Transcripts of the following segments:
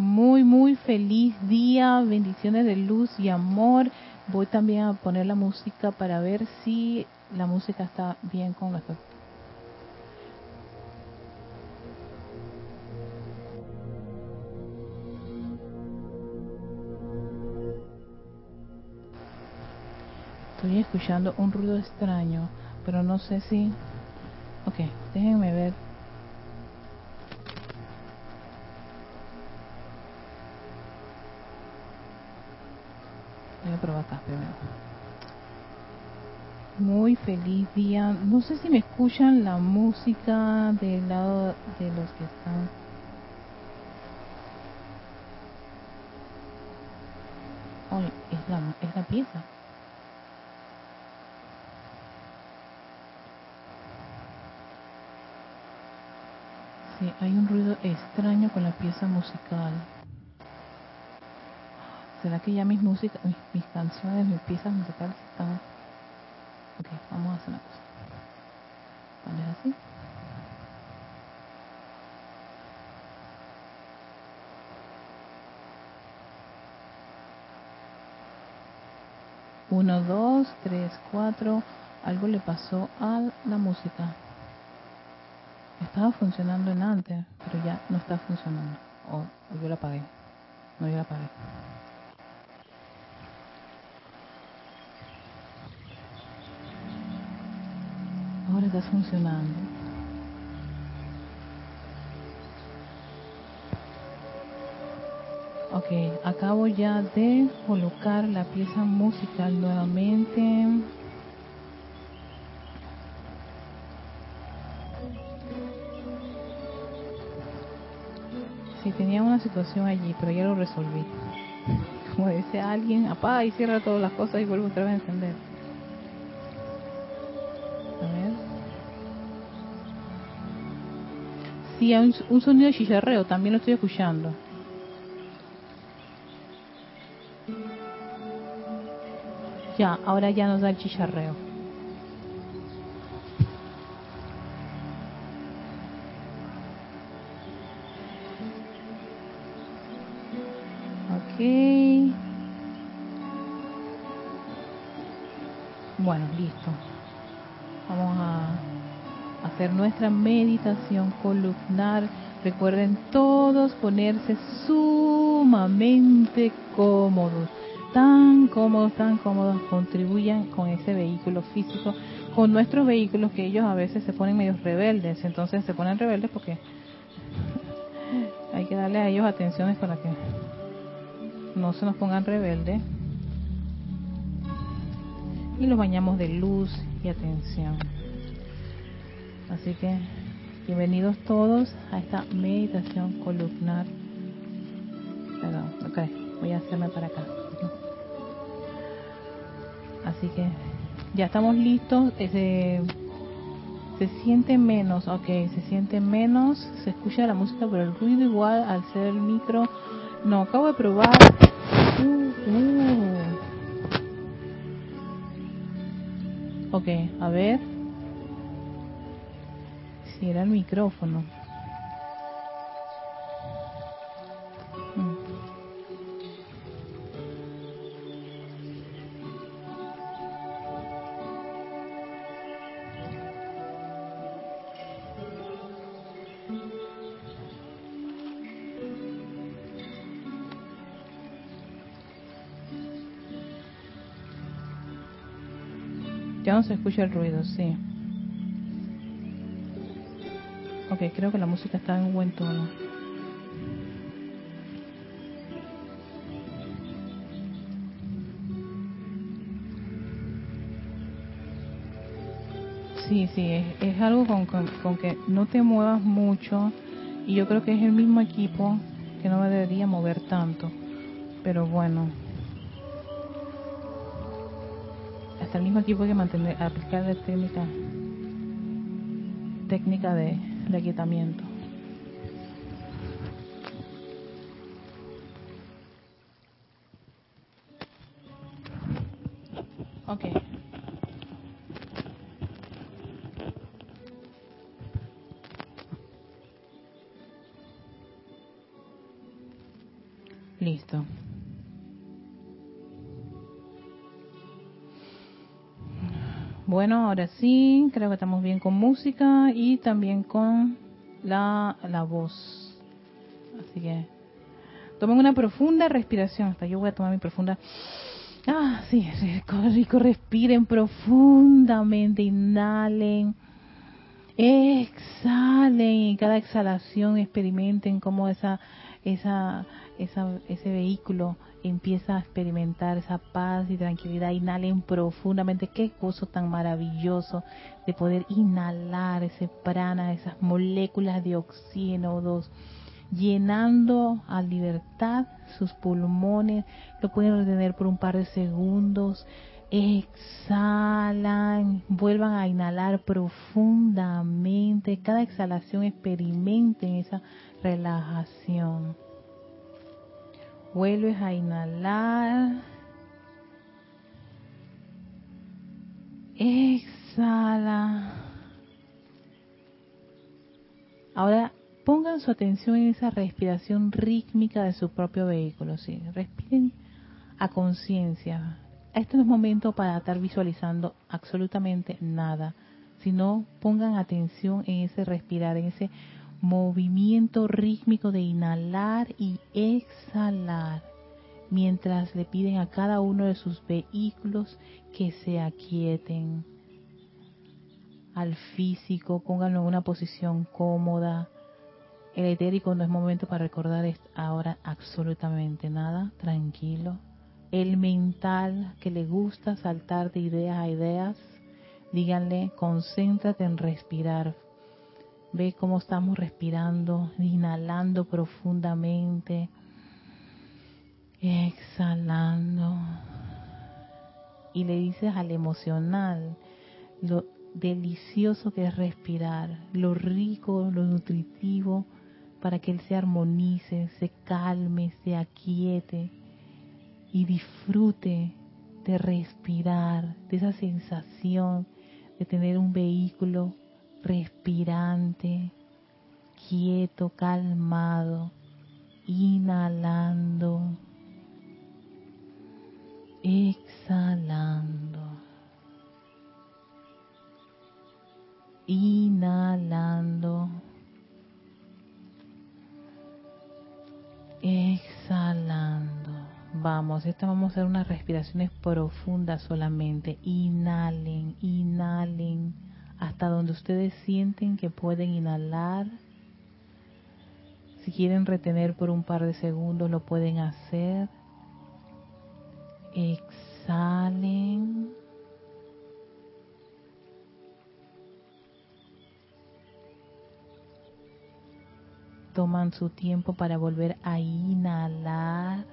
Muy, muy feliz día, bendiciones de luz y amor. Voy también a poner la música para ver si la música está bien con la Estoy escuchando un ruido extraño, pero no sé si... Ok, déjenme ver acá. Muy feliz día. No sé si me escuchan la música del lado de los que están. Ay, es la, es la pieza. Sí, hay un ruido extraño con la pieza musical. ¿Será que ya mis músicas, mis, canciones, mis piezas musicales están... Ok, vamos a hacer una cosa. Poner así. Uno, dos, tres, cuatro. Algo le pasó a la música. Estaba funcionando en antes, pero ya no está funcionando. O, yo la apagué. No, yo la apagué. Ahora está funcionando. Ok, acabo ya de colocar la pieza musical nuevamente. Sí, tenía una situación allí, pero ya lo resolví. Como dice alguien, apaga y cierra todas las cosas y vuelvo otra vez a encender. Sí, hay un, sonido de chicharreo, también lo estoy escuchando. Ya, ahora ya nos da el chicharreo. Nuestra meditación columnar. Recuerden todos ponerse sumamente cómodos, tan cómodos, tan cómodos, contribuyan con ese vehículo físico, con nuestros vehículos que ellos a veces se ponen medio rebeldes, entonces se ponen rebeldes porque hay que darle a ellos atenciones para que no se nos pongan rebeldes y los bañamos de luz y atención. Así que bienvenidos todos a esta meditación columnar. Perdón, ok, voy a hacerme para acá. Así que ya estamos listos. Se, se siente menos, ok, se siente menos. Se escucha la música, pero el ruido igual al ser el micro. No, acabo de probar. Uh, uh. Ok, a ver era el micrófono. Ya no se escucha el ruido, sí. Ok, creo que la música está en un buen tono. Sí, sí, es, algo con, con, que no te muevas mucho y yo creo que es el mismo equipo que no me debería mover tanto. Pero bueno, hasta el mismo equipo hay que mantener, aplicar la técnica, técnica de de aquietamiento. Bueno, ahora sí, creo que estamos bien con música y también con la, la voz. Así que tomen una profunda respiración. Hasta yo voy a tomar mi profunda. Ah, sí, rico, rico. Respiren profundamente, inhalen, exhalen y cada exhalación experimenten cómo esa, esa, esa, ese vehículo empieza a experimentar esa paz y tranquilidad. Inhalen profundamente. Qué gozo tan maravilloso de poder inhalar ese prana, esas moléculas de oxígeno dos, llenando a libertad sus pulmones. Lo pueden retener por un par de segundos. Exhalan, vuelvan a inhalar profundamente. Cada exhalación experimenten esa relajación. Vuelves a inhalar. Exhala. Ahora pongan su atención en esa respiración rítmica de su propio vehículo. ¿sí? Respiren a conciencia. Este no es momento para estar visualizando absolutamente nada, sino pongan atención en ese respirar, en ese movimiento rítmico de inhalar y exhalar mientras le piden a cada uno de sus vehículos que se aquieten. Al físico, pónganlo en una posición cómoda. El etérico no es momento para recordar ahora absolutamente nada, tranquilo. El mental que le gusta saltar de ideas a ideas, díganle, concéntrate en respirar Ve cómo estamos respirando, inhalando profundamente, exhalando. Y le dices al emocional lo delicioso que es respirar, lo rico, lo nutritivo, para que él se armonice, se calme, se aquiete y disfrute de respirar, de esa sensación de tener un vehículo respirante, quieto, calmado, inhalando, exhalando, inhalando, exhalando. Vamos, esta vamos a hacer unas respiraciones profundas solamente. Inhalen, inhalen hasta donde ustedes sienten que pueden inhalar. Si quieren retener por un par de segundos, lo pueden hacer. Exhalen. Toman su tiempo para volver a inhalar,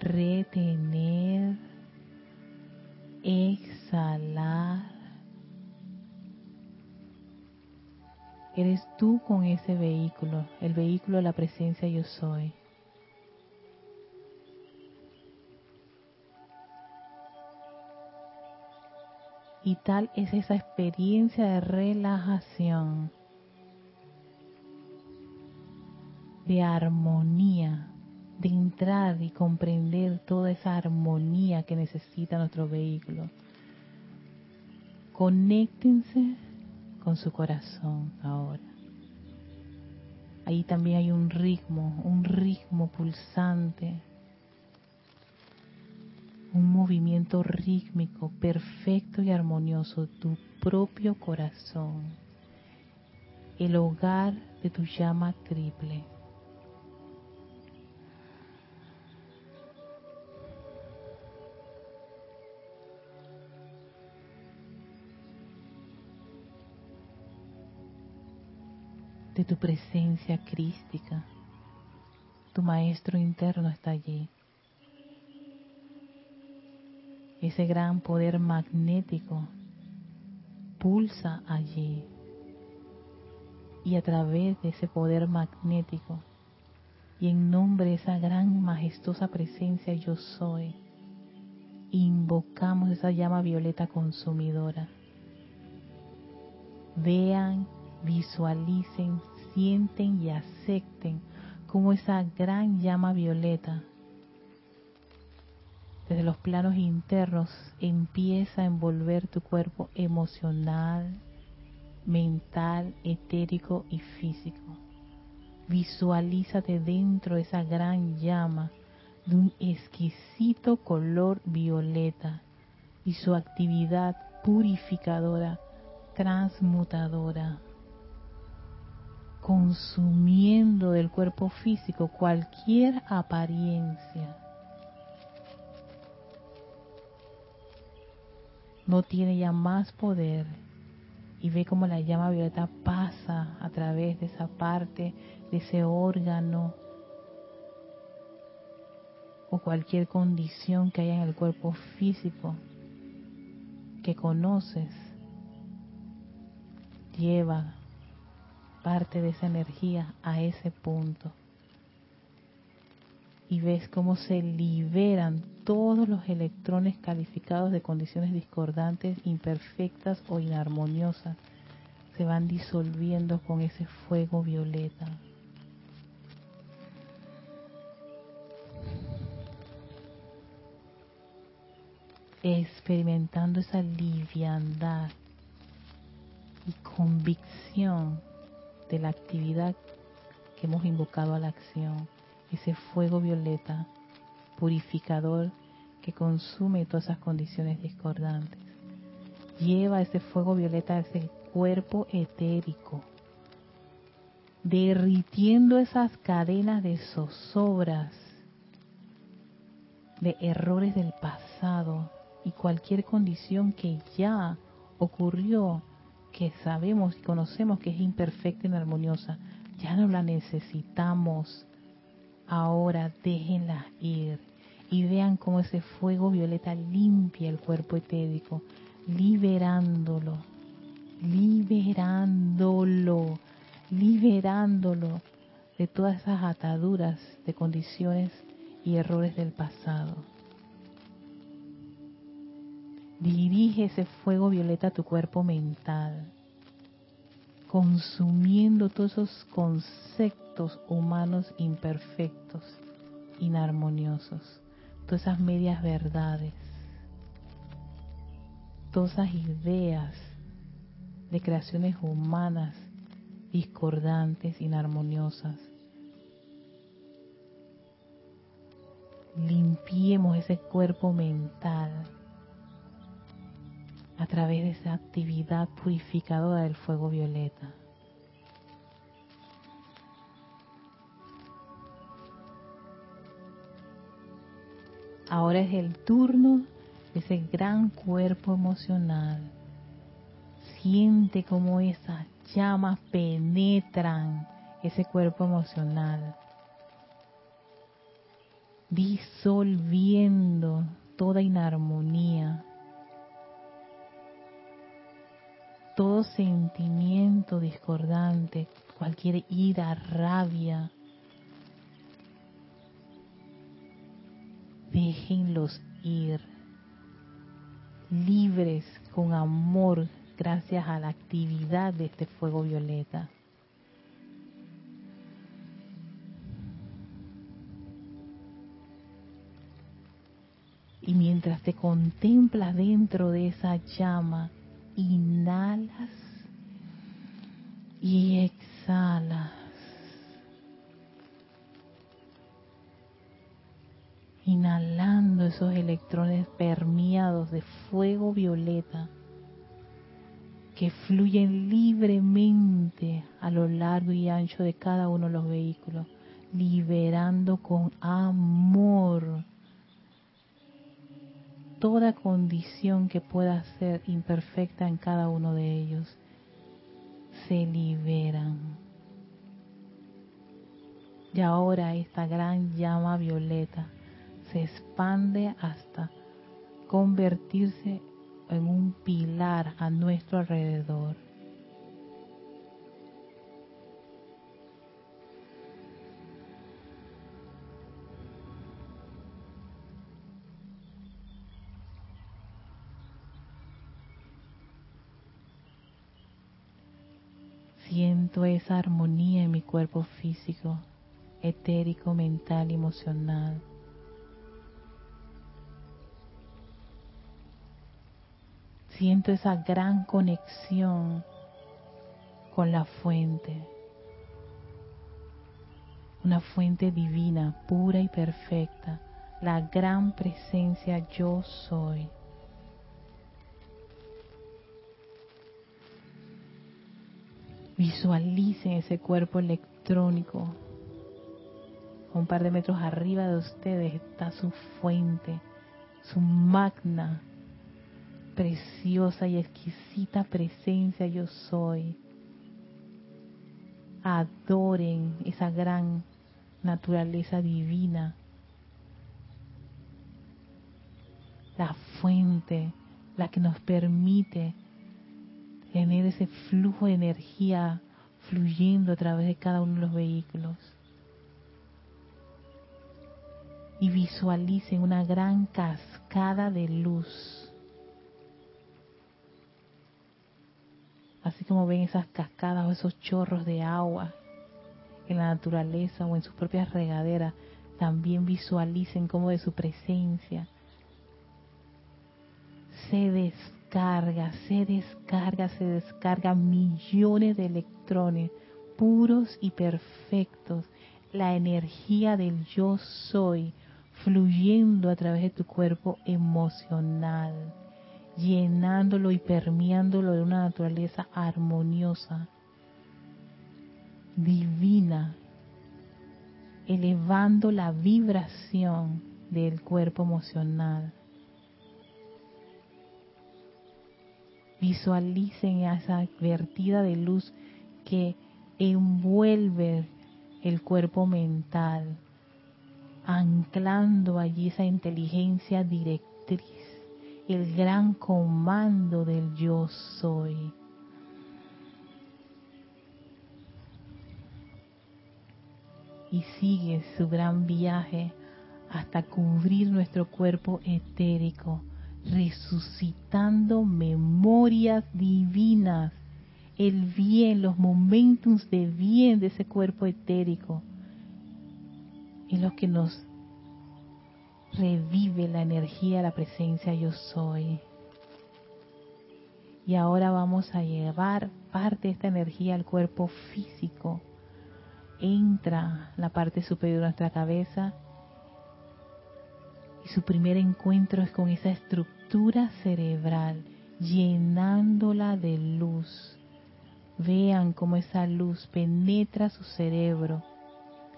retener, exhalar. Eres tú con ese vehículo, el vehículo de la presencia yo soy. Y tal es esa experiencia de relajación, de armonía de entrar y comprender toda esa armonía que necesita nuestro vehículo. Conéctense con su corazón ahora. Ahí también hay un ritmo, un ritmo pulsante, un movimiento rítmico perfecto y armonioso, tu propio corazón, el hogar de tu llama triple. De tu presencia crística. Tu maestro interno está allí. Ese gran poder magnético pulsa allí. Y a través de ese poder magnético y en nombre de esa gran majestuosa presencia yo soy, invocamos esa llama violeta consumidora. Vean visualicen, sienten y acepten cómo esa gran llama violeta desde los planos internos empieza a envolver tu cuerpo emocional, mental, etérico y físico. Visualízate dentro de esa gran llama de un exquisito color violeta y su actividad purificadora, transmutadora, consumiendo del cuerpo físico cualquier apariencia. No tiene ya más poder y ve como la llama violeta pasa a través de esa parte, de ese órgano o cualquier condición que haya en el cuerpo físico que conoces. Lleva parte de esa energía a ese punto. Y ves cómo se liberan todos los electrones calificados de condiciones discordantes, imperfectas o inarmoniosas. Se van disolviendo con ese fuego violeta. experimentando esa liviandad y convicción de la actividad que hemos invocado a la acción, ese fuego violeta purificador que consume todas esas condiciones discordantes. Lleva ese fuego violeta a ese cuerpo etérico, derritiendo esas cadenas de zozobras, de errores del pasado y cualquier condición que ya ocurrió, que sabemos y conocemos que es imperfecta y armoniosa, ya no la necesitamos. Ahora déjenla ir y vean cómo ese fuego violeta limpia el cuerpo etérico, liberándolo, liberándolo, liberándolo de todas esas ataduras de condiciones y errores del pasado. Dirige ese fuego violeta a tu cuerpo mental, consumiendo todos esos conceptos humanos imperfectos, inarmoniosos, todas esas medias verdades, todas esas ideas de creaciones humanas discordantes, inarmoniosas. Limpiemos ese cuerpo mental a través de esa actividad purificadora del fuego violeta. Ahora es el turno de ese gran cuerpo emocional. Siente cómo esas llamas penetran ese cuerpo emocional, disolviendo toda inarmonía, todo sentimiento discordante, cualquier ira, rabia, déjenlos ir, libres con amor gracias a la actividad de este fuego violeta. Y mientras te contemplas dentro de esa llama, inhalas y exhalas. Inhalando esos electrones permeados de fuego violeta que fluyen libremente a lo largo y ancho de cada uno de los vehículos, liberando con amor toda condición que pueda ser imperfecta en cada uno de ellos, se liberan. Y ahora esta gran llama violeta se expande hasta convertirse en un pilar a nuestro alrededor. Siento esa armonía en mi cuerpo físico, etérico, mental y emocional. Siento esa gran conexión con la fuente, una fuente divina, pura y perfecta, la gran presencia yo soy. Visualicen ese cuerpo electrónico. Un par de metros arriba de ustedes está su fuente, su magna, preciosa y exquisita presencia yo soy. Adoren esa gran naturaleza divina. La fuente, la que nos permite tener ese flujo de energía fluyendo a través de cada uno de los vehículos. Y visualicen una gran cascada de luz. Así como ven esas cascadas o esos chorros de agua en la naturaleza o en sus propias regaderas, también visualicen como de su presencia se descarga, se descarga, se descarga millones de electrones puros y perfectos. La energía del yo soy fluyendo a través de tu cuerpo emocional, llenándolo y permeándolo de una naturaleza armoniosa, divina, elevando la vibración del cuerpo emocional Visualicen esa vertida de luz que envuelve el cuerpo mental, anclando allí esa inteligencia directriz, el gran comando del yo soy. Y sigue su gran viaje hasta cubrir nuestro cuerpo etérico resucitando memorias divinas, el bien, los momentos de bien de ese cuerpo etérico, en los que nos revive la energía, la presencia yo soy. Y ahora vamos a llevar parte de esta energía al cuerpo físico. Entra la parte superior de nuestra cabeza y su primer encuentro es con esa estructura cerebral, llenándola de luz. Vean cómo esa luz penetra su cerebro,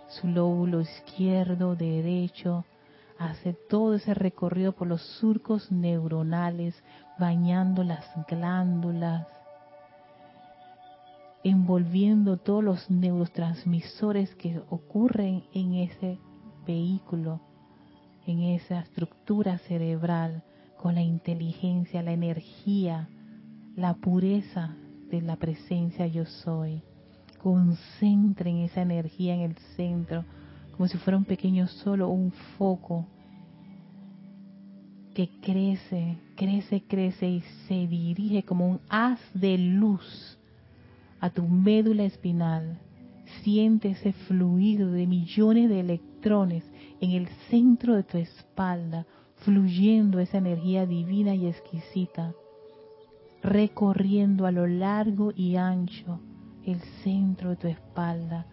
su lóbulo izquierdo, derecho, hace todo ese recorrido por los surcos neuronales, bañando las glándulas, envolviendo todos los neurotransmisores que ocurren en ese vehículo en esa estructura cerebral con la inteligencia, la energía, la pureza de la presencia yo soy. Concentren esa energía en el centro, como si fuera un pequeño solo, un foco que crece, crece, crece y se dirige como un haz de luz a tu médula espinal. Siente ese fluido de millones de electrones en el centro de tu espalda, fluyendo esa energía divina y exquisita, recorriendo a lo largo y ancho el centro de tu espalda,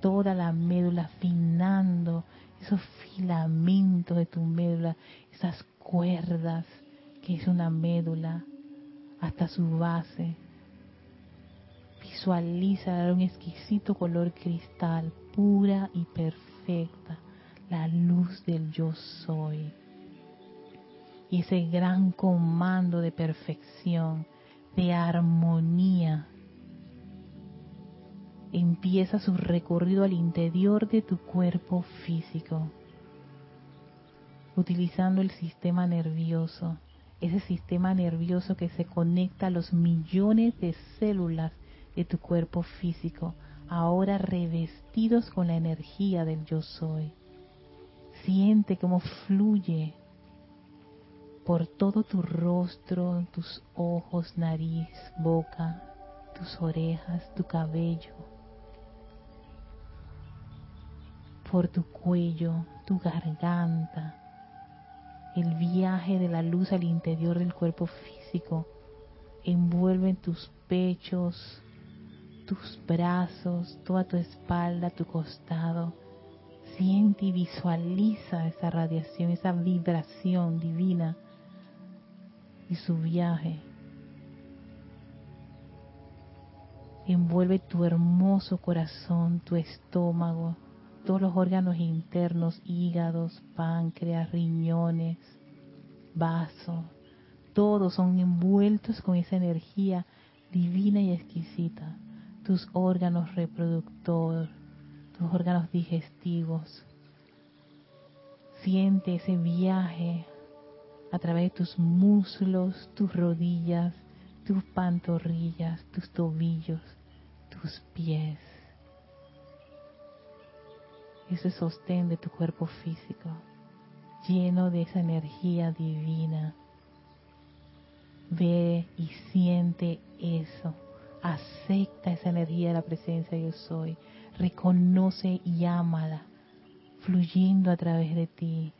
toda la médula, afinando esos filamentos de tu médula, esas cuerdas que es una médula, hasta su base. Visualiza un exquisito color cristal, pura y perfecta la luz del yo soy. Y ese gran comando de perfección, de armonía, empieza su recorrido al interior de tu cuerpo físico, utilizando el sistema nervioso, ese sistema nervioso que se conecta a los millones de células de tu cuerpo físico, ahora revestidos con la energía del yo soy. Siente cómo fluye por todo tu rostro, tus ojos, nariz, boca, tus orejas, tu cabello. por tu cuello, tu garganta, el viaje de la luz al interior del cuerpo físico, envuelve tus pechos, tus brazos, toda tu espalda, tu costado. Siente y visualiza esa radiación, esa vibración divina y su viaje. Envuelve tu hermoso corazón, tu estómago, todos los órganos internos, hígados, páncreas, riñones, vasos, todos son envueltos con esa energía divina y exquisita. Tus órganos reproductores, tus órganos digestivos. Siente ese viaje a través de tus muslos, tus rodillas, tus pantorrillas, tus tobillos, tus pies. Ese sostén de tu cuerpo físico, lleno de esa energía divina. Ve y siente eso. Acepta esa energía de la presencia yo soy. Reconoce y ámala, fluyendo a través de ti,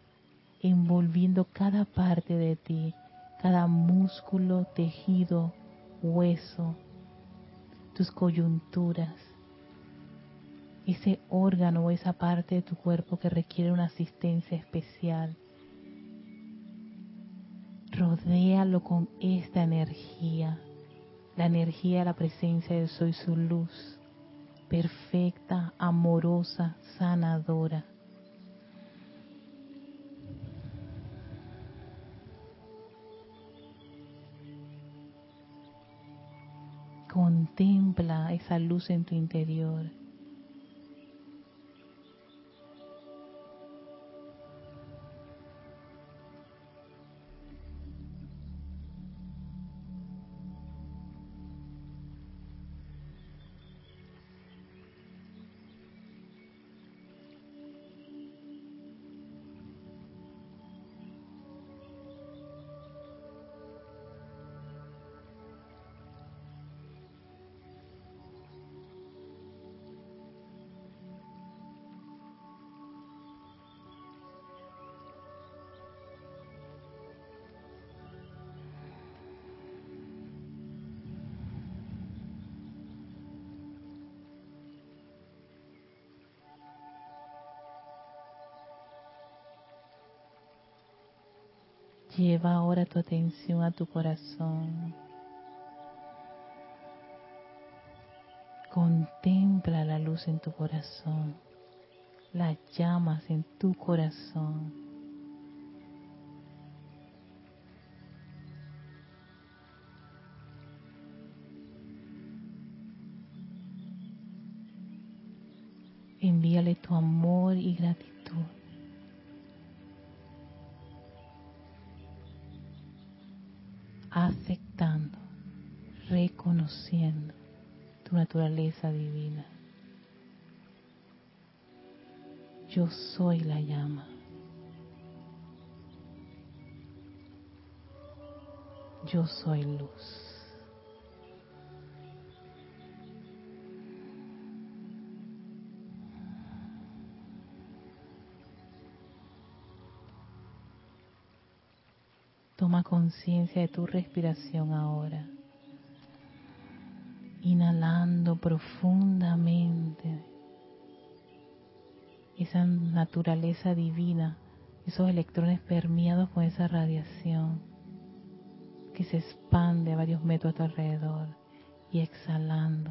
envolviendo cada parte de ti, cada músculo, tejido, hueso, tus coyunturas, ese órgano o esa parte de tu cuerpo que requiere una asistencia especial. Rodéalo con esta energía, la energía de la presencia de Soy su luz, perfecta, amorosa, sanadora. Contempla esa luz en tu interior. Lleva ahora tu atención a tu corazón. Contempla la luz en tu corazón, las llamas en tu corazón. Envíale tu amor y gratitud. Aceptando, reconociendo tu naturaleza divina. Yo soy la llama. Yo soy luz. Conciencia de tu respiración ahora. Inhalando profundamente esa naturaleza divina, esos electrones permeados con esa radiación que se expande a varios metros a tu alrededor y exhalando.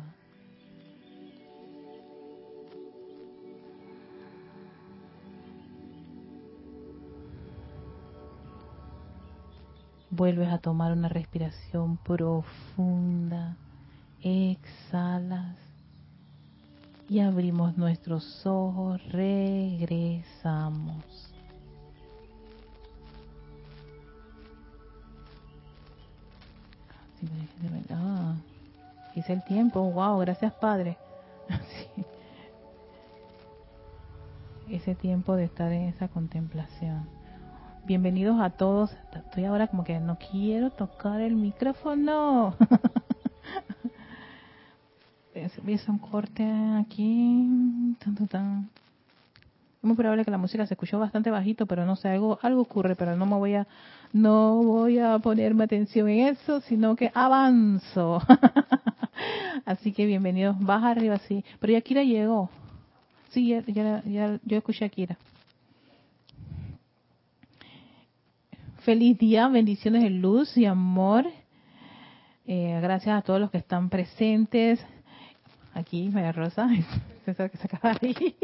Vuelves a tomar una respiración profunda. Exhalas. Y abrimos nuestros ojos. Regresamos. Ah, hice el tiempo. Wow, gracias Padre. Ese tiempo de estar en esa contemplación. Bienvenidos a todos. Estoy ahora como que no quiero tocar el micrófono. Es un corte aquí. Es muy probable que la música se escuchó bastante bajito, pero no sé, algo, algo ocurre, pero no me voy a, no voy a ponerme atención en eso, sino que avanzo. Así que bienvenidos, baja arriba, sí. Pero ya Kira llegó. Sí, ya, ya, ya yo escuché a Kira. Feliz día, bendiciones de luz y amor. Eh, gracias a todos los que están presentes. Aquí, María Rosa, que se acaba ahí.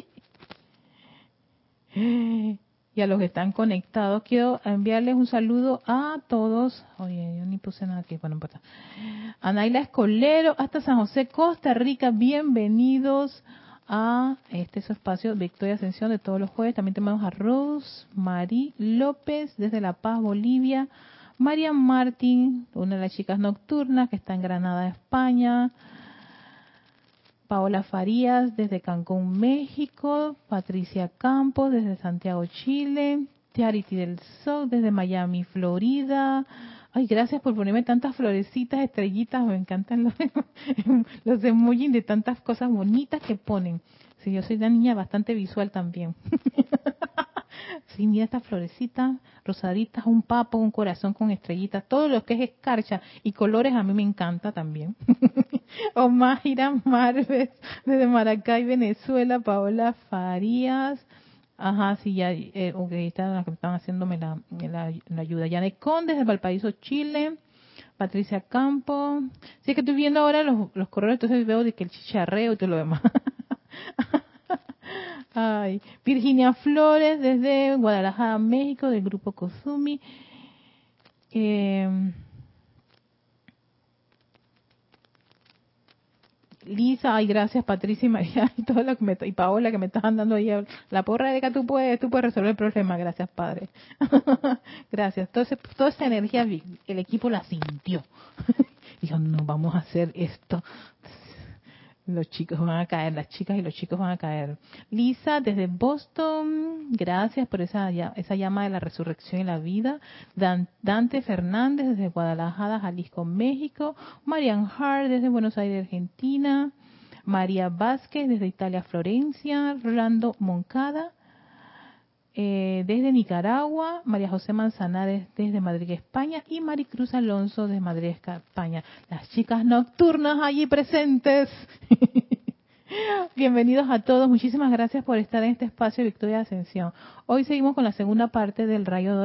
Y a los que están conectados, quiero enviarles un saludo a todos. Oye, yo ni puse nada aquí, bueno, no importa. A Naila Escolero, hasta San José, Costa Rica, bienvenidos a este su espacio Victoria Ascensión de todos los jueves. También tenemos a Rose Marí López desde La Paz, Bolivia. María Martín, una de las chicas nocturnas que está en Granada, España. Paola Farías desde Cancún, México. Patricia Campos desde Santiago, Chile. Charity del Sol desde Miami, Florida. Ay, gracias por ponerme tantas florecitas, estrellitas, me encantan los, los emojis de tantas cosas bonitas que ponen. Sí, yo soy una niña bastante visual también. sí, mira estas florecitas rosaditas, un papo, un corazón con estrellitas, todo lo que es escarcha y colores a mí me encanta también. Omar Marves desde Maracay, Venezuela, Paola Farías, Ajá, sí, ya, eh, ok, están las que están haciéndome la, la, la ayuda. Yanet Conde desde Valparaíso, Chile. Patricia Campo. Sí, es que estoy viendo ahora los, los correos, entonces veo de que el chicharreo y todo lo demás. Ay, Virginia Flores desde Guadalajara, México, del grupo Kozumi. Eh, Lisa, ay, gracias Patricia y María y todo lo que me, y Paola que me estaban dando ahí la porra de que tú puedes, tú puedes resolver el problema, gracias Padre. gracias. Entonces, toda esa energía el equipo la sintió. Dijo, no, vamos a hacer esto los chicos van a caer, las chicas y los chicos van a caer. Lisa, desde Boston, gracias por esa, esa llama de la resurrección y la vida. Dante Fernández, desde Guadalajara, Jalisco, México. Marian Hart, desde Buenos Aires, Argentina. María Vázquez, desde Italia, Florencia. Rolando Moncada, eh, desde Nicaragua, María José Manzanares desde Madrid, España, y Maricruz Alonso desde Madrid, España. Las chicas nocturnas allí presentes. Bienvenidos a todos, muchísimas gracias por estar en este espacio de Victoria Ascensión. Hoy seguimos con la segunda parte del rayo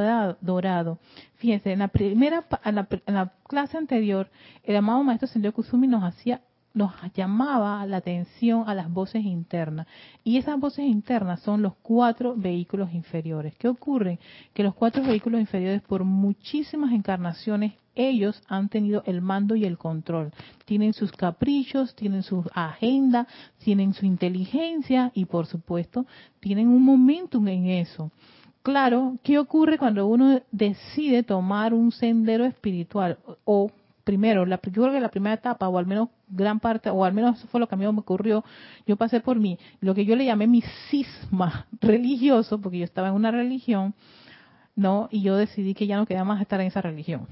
dorado. Fíjense, en la primera, en la, en la clase anterior, el amado maestro Sendio Kusumi nos hacía nos llamaba la atención a las voces internas. Y esas voces internas son los cuatro vehículos inferiores. ¿Qué ocurre? Que los cuatro vehículos inferiores por muchísimas encarnaciones ellos han tenido el mando y el control. Tienen sus caprichos, tienen su agenda, tienen su inteligencia y por supuesto tienen un momentum en eso. Claro, ¿qué ocurre cuando uno decide tomar un sendero espiritual o primero, la, yo creo que la primera etapa, o al menos gran parte, o al menos eso fue lo que a mí me ocurrió, yo pasé por mí, lo que yo le llamé mi cisma religioso, porque yo estaba en una religión, ¿no? Y yo decidí que ya no quería más estar en esa religión.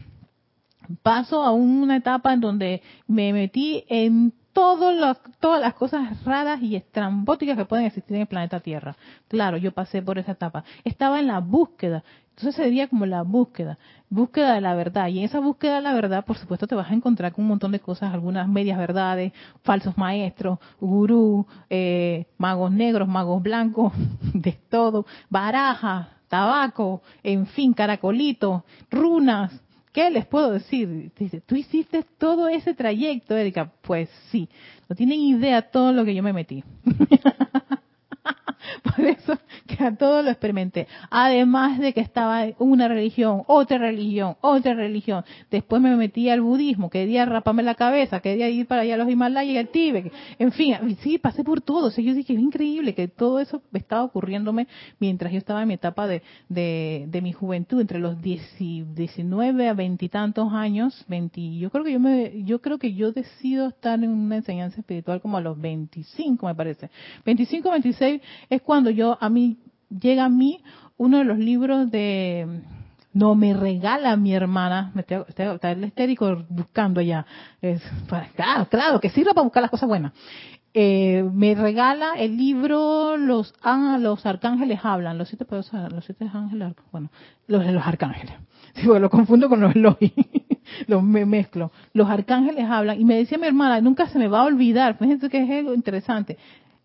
Paso a una etapa en donde me metí en todas las cosas raras y estrambóticas que pueden existir en el planeta Tierra. Claro, yo pasé por esa etapa. Estaba en la búsqueda. Entonces sería como la búsqueda, búsqueda de la verdad. Y en esa búsqueda de la verdad, por supuesto, te vas a encontrar con un montón de cosas, algunas medias verdades, falsos maestros, gurú, eh, magos negros, magos blancos, de todo, baraja, tabaco, en fin, caracolito, runas. ¿Qué les puedo decir? Dice, tú hiciste todo ese trayecto, Erika. Pues sí, no tienen idea todo lo que yo me metí. Eso que a todo lo experimenté. Además de que estaba una religión, otra religión, otra religión. Después me metí al budismo, quería raparme la cabeza, quería ir para allá a los Himalayas y al Tíbet. En fin, sí, pasé por todo. O yo dije, es increíble que todo eso estaba ocurriéndome mientras yo estaba en mi etapa de, de, mi juventud, entre los 19 a veintitantos años, 20, yo creo que yo me, yo creo que yo decido estar en una enseñanza espiritual como a los 25, me parece. 25, 26 es cuando yo, a mí, llega a mí uno de los libros de, No, me regala mi hermana, me está, el estérico buscando allá. Es, claro, claro, que sirva para buscar las cosas buenas. Eh, me regala el libro Los los arcángeles hablan, los siete los siete ángeles, bueno, los de los arcángeles. Sí, bueno, lo confundo con los Elohim, los me mezclo. Los arcángeles hablan y me decía mi hermana, nunca se me va a olvidar, fíjense que es algo interesante.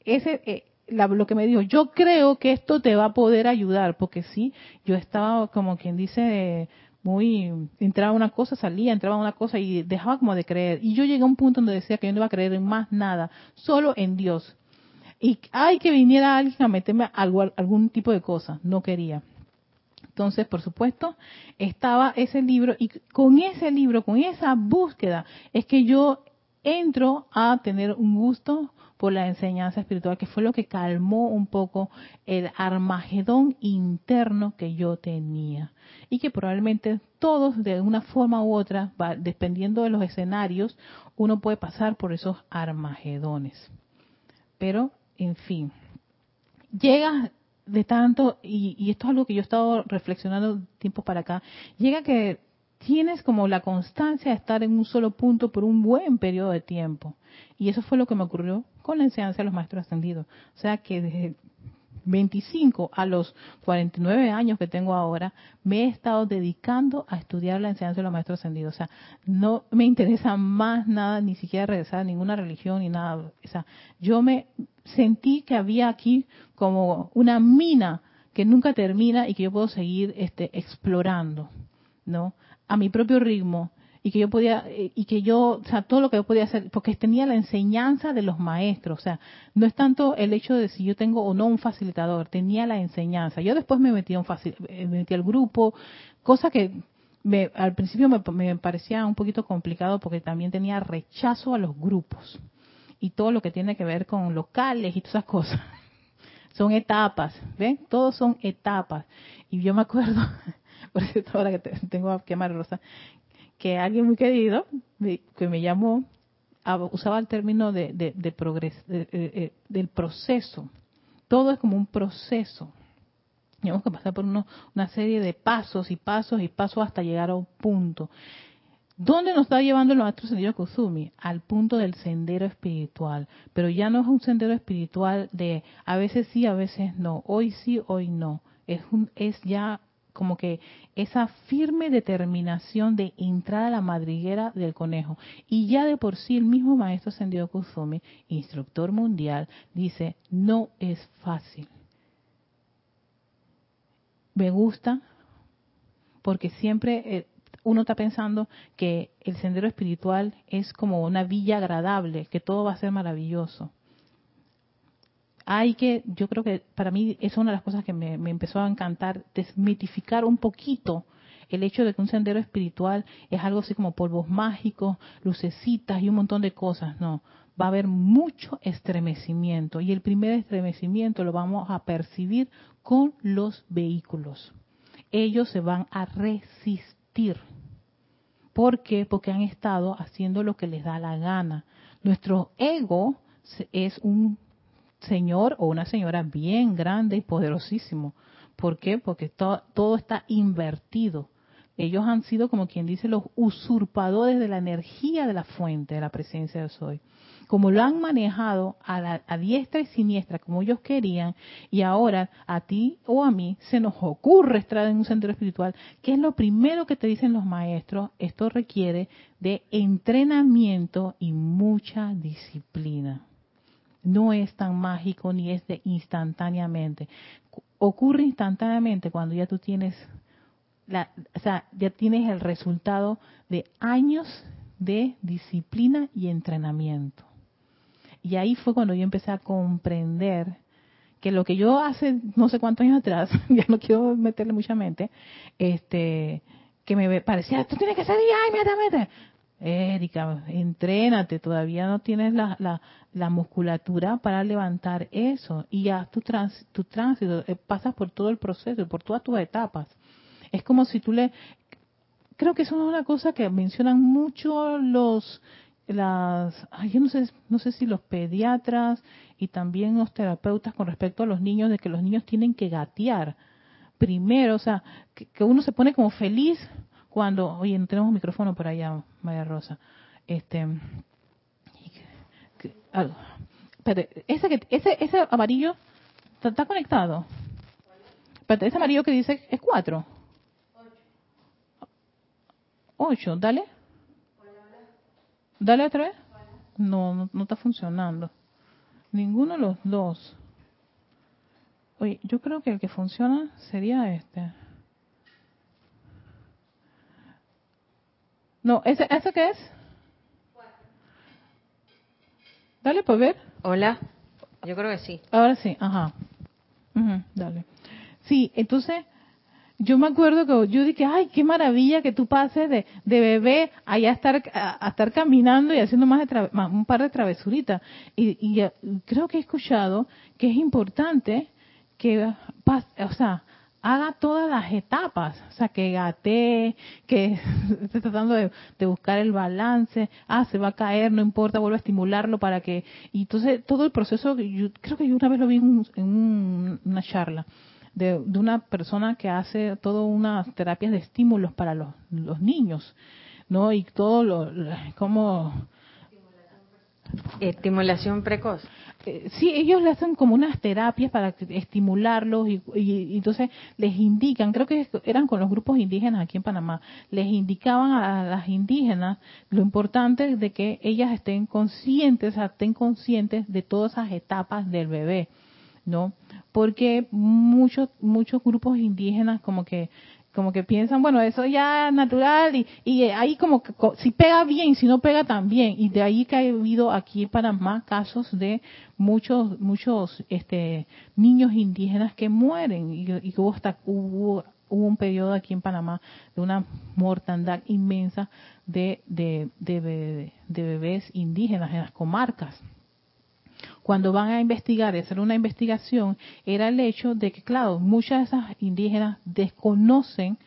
Ese eh, lo que me dijo, yo creo que esto te va a poder ayudar, porque sí, yo estaba como quien dice muy, entraba una cosa, salía, entraba una cosa y dejaba como de creer. Y yo llegué a un punto donde decía que yo no iba a creer en más nada, solo en Dios. Y hay que viniera alguien a meterme algo, algún tipo de cosa, no quería. Entonces, por supuesto, estaba ese libro y con ese libro, con esa búsqueda, es que yo entro a tener un gusto por la enseñanza espiritual, que fue lo que calmó un poco el armagedón interno que yo tenía. Y que probablemente todos, de una forma u otra, dependiendo de los escenarios, uno puede pasar por esos armagedones. Pero, en fin, llega de tanto, y, y esto es algo que yo he estado reflexionando tiempo para acá, llega que tienes como la constancia de estar en un solo punto por un buen periodo de tiempo. Y eso fue lo que me ocurrió con la enseñanza de los maestros ascendidos. O sea que desde 25 a los 49 años que tengo ahora, me he estado dedicando a estudiar la enseñanza de los maestros ascendidos. O sea, no me interesa más nada, ni siquiera regresar a ninguna religión ni nada. O sea, yo me sentí que había aquí como una mina que nunca termina y que yo puedo seguir este, explorando, ¿no? A mi propio ritmo y que yo podía eh, y que yo o sea todo lo que yo podía hacer porque tenía la enseñanza de los maestros o sea no es tanto el hecho de si yo tengo o no un facilitador tenía la enseñanza. Yo después me metí un eh, me metí al grupo cosa que me, al principio me, me parecía un poquito complicado porque también tenía rechazo a los grupos y todo lo que tiene que ver con locales y todas esas cosas. Son etapas ven todos son etapas. Y yo me acuerdo por cierto, ahora que tengo que quemar Rosa, que alguien muy querido que me llamó usaba el término de, de, progreso, eh, del proceso. Todo es como un proceso. Tenemos que pasar por una serie de pasos y pasos y pasos hasta llegar a un punto. ¿Dónde nos está llevando el maestro Sendero Kusumi? Al punto del sendero espiritual. Pero ya no es un sendero espiritual de a veces sí, a veces no. Hoy sí, hoy no. Es, un, es ya como que esa firme determinación de entrar a la madriguera del conejo. Y ya de por sí el mismo maestro Sendio Kusumi, instructor mundial, dice, no es fácil. Me gusta porque siempre eh, uno está pensando que el sendero espiritual es como una villa agradable, que todo va a ser maravilloso hay que, yo creo que para mí es una de las cosas que me, empezó a encantar, desmitificar un poquito el hecho de que un sendero espiritual es algo así como polvos mágicos, lucecitas y un montón de cosas. No, va a haber mucho estremecimiento y el primer estremecimiento lo vamos a percibir con los vehículos. Ellos se van a resistir. ¿Por qué? Porque han estado haciendo lo que les da la gana. Nuestro ego es un señor o una señora bien grande y poderosísimo. ¿Por qué? Porque todo está invertido. Ellos han sido, como quien dice, los usurpadores de la energía de la fuente, de la presencia de Soy. Como lo han manejado a, a diestra y siniestra, como ellos querían, y ahora a ti o a mí se nos ocurre estar en un centro espiritual, ¿qué es lo primero que te dicen los maestros? Esto requiere de entrenamiento y mucha disciplina no es tan mágico ni es de instantáneamente. Ocurre instantáneamente cuando ya tú tienes la, o sea, ya tienes el resultado de años de disciplina y entrenamiento. Y ahí fue cuando yo empecé a comprender que lo que yo hace no sé cuántos años atrás, ya no quiero meterle mucha mente, este, que me parecía, tú tienes que ser ya inmediatamente. Erika, entrénate, todavía no tienes la, la, musculatura para levantar eso y ya tu, trans, tu tránsito, eh, pasas por todo el proceso, por todas tus etapas. Es como si tú le... Creo que eso es una cosa que mencionan mucho los las yo no sé no sé si los pediatras y también los terapeutas con respecto a los niños de que los niños tienen que gatear primero, o sea, que uno se pone como feliz cuando, oye, no tenemos micrófono por allá, María Rosa. Este, ese, que, ese, ese amarillo está, conectado. Espérate, ese amarillo que dice es 4. 8, dale. Dale otra vez. No, no, no está funcionando. Ninguno de los dos. Oye, yo creo que el que funciona sería este. No, ¿ese, ¿ese qué es? Dale, pues ver. Hola. Yo creo que sí. Ahora sí, ajá. dale. Sí, entonces yo me acuerdo que yo dije, ay, qué maravilla que tú pases de, de bebé allá a estar, a, estar caminando y haciendo más, de un par de travesuritas. Y, y, creo que he escuchado que es importante que, o sea, haga todas las etapas, o sea, que gatee, que esté tratando de, buscar el balance, ah, se va a caer, no importa, vuelve a estimularlo para que, y entonces todo el proceso, yo creo que yo una vez lo vi en, una charla de, una persona que hace todas unas terapias de estímulos para los, los niños, ¿no? Y todo lo, como... Estimulación precoz. Eh, sí, ellos le hacen como unas terapias para estimularlos y, entonces les indican, creo que eran con los grupos indígenas aquí en Panamá, les indicaban a las indígenas lo importante de que ellas estén conscientes, estén conscientes de todas esas etapas del bebé, ¿no? Porque muchos muchos grupos indígenas como que como que piensan, bueno, eso ya es natural y, y ahí como que si pega bien, si no pega también. Y de ahí que ha habido aquí en Panamá casos de muchos, muchos este, niños indígenas que mueren y, y hubo, hasta, hubo, hubo un periodo aquí en Panamá de una mortandad inmensa de, de, de, de bebés indígenas en las comarcas cuando van a investigar, hacer una investigación, era el hecho de que, claro, muchas de esas indígenas desconocen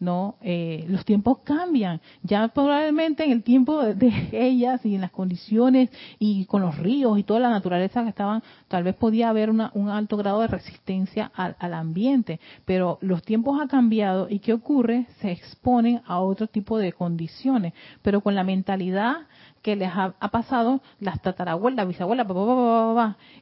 no eh, los tiempos cambian. Ya probablemente en el tiempo de, ellas y en las condiciones y con los ríos y toda la naturaleza que estaban tal vez podía haber una, un alto grado de resistencia al, al, ambiente. Pero los tiempos han cambiado y qué ocurre se exponen a otro tipo de condiciones. Pero con la mentalidad que les ha, pasado las tatarabuelas, bisabuelas,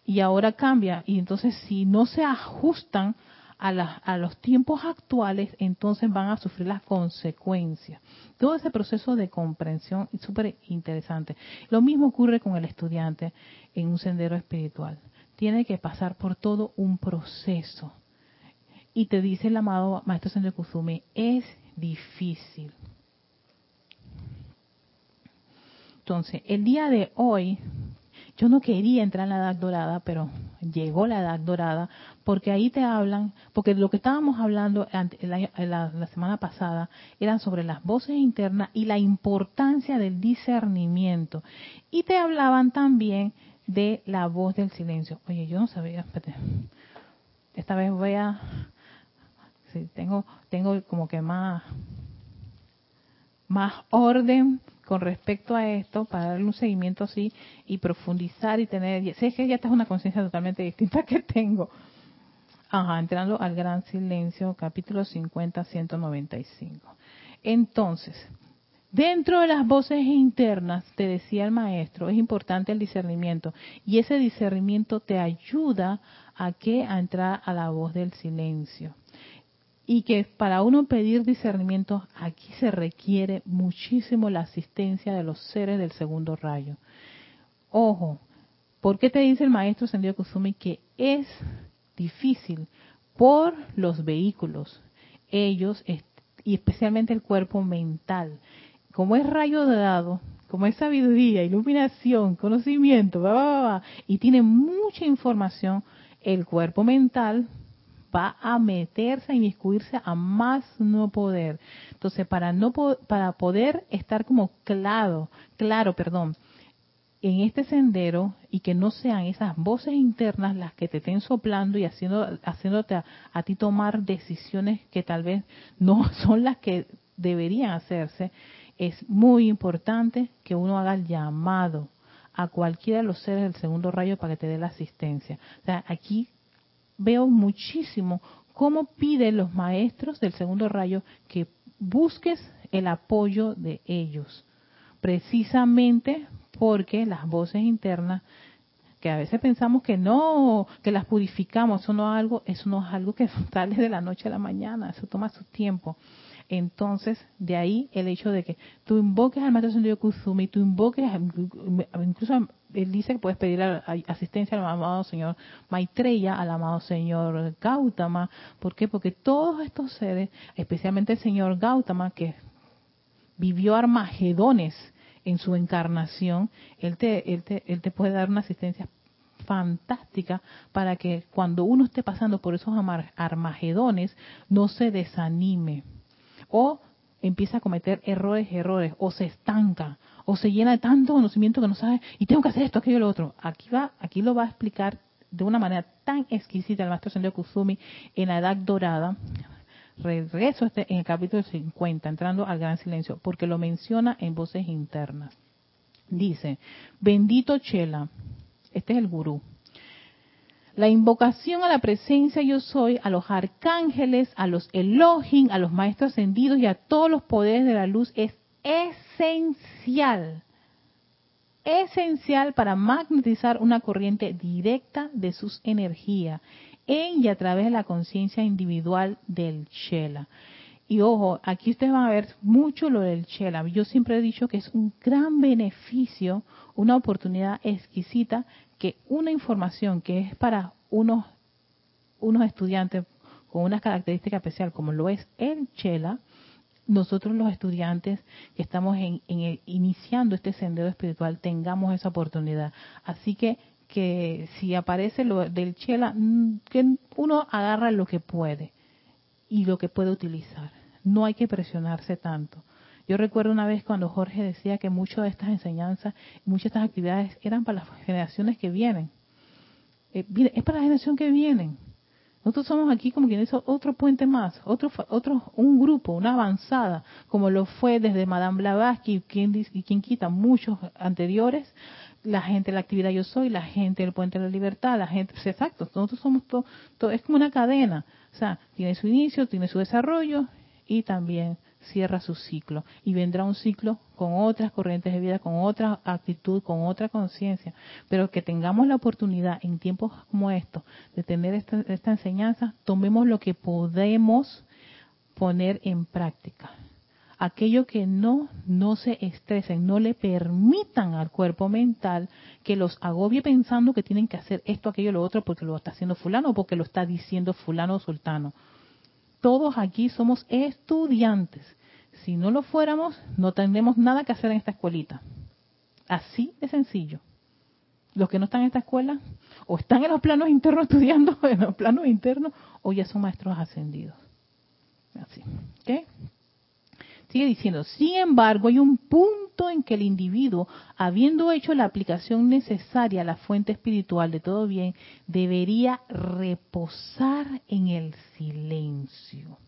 y ahora cambia. Y entonces si no se ajustan a, a los tiempos actuales, entonces van a sufrir las consecuencias. Todo ese proceso de comprensión es súper interesante. Lo mismo ocurre con el estudiante en un sendero espiritual. Tiene que pasar por todo un proceso. Y te dice el amado Maestro Sendero Kusumi, es difícil Entonces, el día de hoy, yo no quería entrar en la edad dorada, pero llegó la edad dorada, porque ahí te hablan, porque lo que estábamos hablando la, semana pasada eran sobre las voces internas y la importancia del discernimiento. Y te hablaban también de la voz del silencio. Oye, yo no sabía, espérate, esta vez voy a, sí, tengo, tengo como que más, más orden con respecto a esto para darle un seguimiento así y profundizar y tener, sé que ya esta es una conciencia totalmente distinta que tengo. Ajá, entrando al gran silencio, capítulo 50, 195. Entonces, dentro de las voces internas, te decía el maestro, es importante el discernimiento y ese discernimiento te ayuda a que a entrar a la voz del silencio y que para uno pedir discernimiento aquí se requiere muchísimo la asistencia de los seres del segundo rayo. Ojo, ¿por qué te dice el maestro Sendio Kusumi que es difícil? Por los vehículos, ellos y especialmente el cuerpo mental. Como es rayo dado, como es sabiduría, iluminación, conocimiento, y tiene mucha información, el cuerpo mental va a meterse, a inmiscuirse a más no poder. Entonces, para no para poder estar como claro, claro, perdón, en este sendero y que no sean esas voces internas las que te estén soplando y haciendo, haciéndote a, a ti tomar decisiones que tal vez no son las que deberían hacerse, es muy importante que uno haga el llamado a cualquiera de los seres del segundo rayo para que te dé la asistencia. O sea, aquí veo muchísimo cómo piden los maestros del segundo rayo que busques el apoyo de ellos, precisamente porque las voces internas que a veces pensamos que no, que las purificamos, eso no es algo, eso no es algo que sale de la noche a la mañana, eso toma su tiempo. Entonces, de ahí el hecho de que tú invoques al Maestro Sendido Kusumi, tú invoques, incluso él dice que puedes pedir asistencia al amado Señor Maitreya, al amado Señor Gautama. ¿Por qué? Porque todos estos seres, especialmente el Señor Gautama, que vivió Armagedones en su encarnación, él te, él te, él te puede dar una asistencia fantástica para que cuando uno esté pasando por esos armagedones no se desanime o empieza a cometer errores, errores, o se estanca, o se llena de tanto conocimiento que no sabe, y tengo que hacer esto, aquello, lo otro. Aquí va, aquí lo va a explicar de una manera tan exquisita el maestro Sendio Kusumi en la Edad Dorada. Regreso este, en el capítulo 50, entrando al gran silencio, porque lo menciona en voces internas. Dice, bendito Chela, este es el gurú, la invocación a la presencia yo soy, a los arcángeles, a los Elohim, a los maestros ascendidos y a todos los poderes de la luz es esencial, esencial para magnetizar una corriente directa de sus energías en y a través de la conciencia individual del Chela. Y ojo, aquí ustedes van a ver mucho lo del Chela. Yo siempre he dicho que es un gran beneficio, una oportunidad exquisita que una información que es para unos, unos estudiantes con una característica especial, como lo es el Chela, nosotros los estudiantes que estamos en, iniciando este sendero espiritual tengamos esa oportunidad. Así que que si aparece lo del Chela, mm, que uno agarra lo que puede y lo que puede utilizar. No hay que presionarse tanto. Yo recuerdo una vez cuando Jorge decía que muchas de estas enseñanzas, muchas de estas actividades eran para las generaciones que vienen. Eh, es para la generación que vienen. Nosotros somos aquí como quien dice otro puente más, otro, otro, un grupo, una avanzada, como lo fue desde Madame Blavatsky y quien quita muchos anteriores, la gente de la actividad Yo Soy, la gente del Puente de la Libertad, la gente, exacto, nosotros somos todo, todo, es como una cadena, o sea, tiene su inicio, tiene su desarrollo y también cierra su ciclo y vendrá un ciclo con otras corrientes de vida, con otra actitud, con otra conciencia, pero que tengamos la oportunidad en tiempos como estos de tener esta, esta enseñanza, tomemos lo que podemos poner en práctica. Aquello que no, no se estresen, no le permitan al cuerpo mental que los agobie pensando que tienen que hacer esto, aquello, lo otro, porque lo está haciendo fulano o porque lo está diciendo fulano o sultano todos aquí somos estudiantes. Si no lo fuéramos, no tendremos nada que hacer en esta escuelita. Así de sencillo. Los que no están en esta escuela, o están en los planos internos estudiando, en los planos internos, o ya son maestros ascendidos. Así. ¿Ok? Sigue diciendo, sin embargo, hay un punto en que el individuo, habiendo hecho la aplicación necesaria a la fuente espiritual de todo bien, debería reposar en el silencio.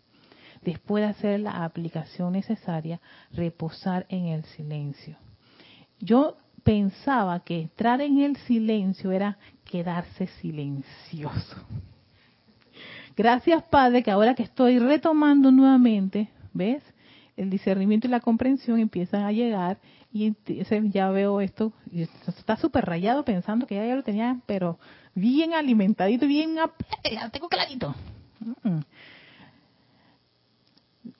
Después de hacer la aplicación necesaria, reposar en el silencio. Yo pensaba que entrar en el silencio era quedarse silencioso. Gracias, Padre, que ahora que estoy retomando nuevamente, ¿ves? El discernimiento y la comprensión empiezan a llegar y ya veo esto, está súper rayado pensando que ya, lo tenía, pero bien alimentadito, bien, ya tengo clarito.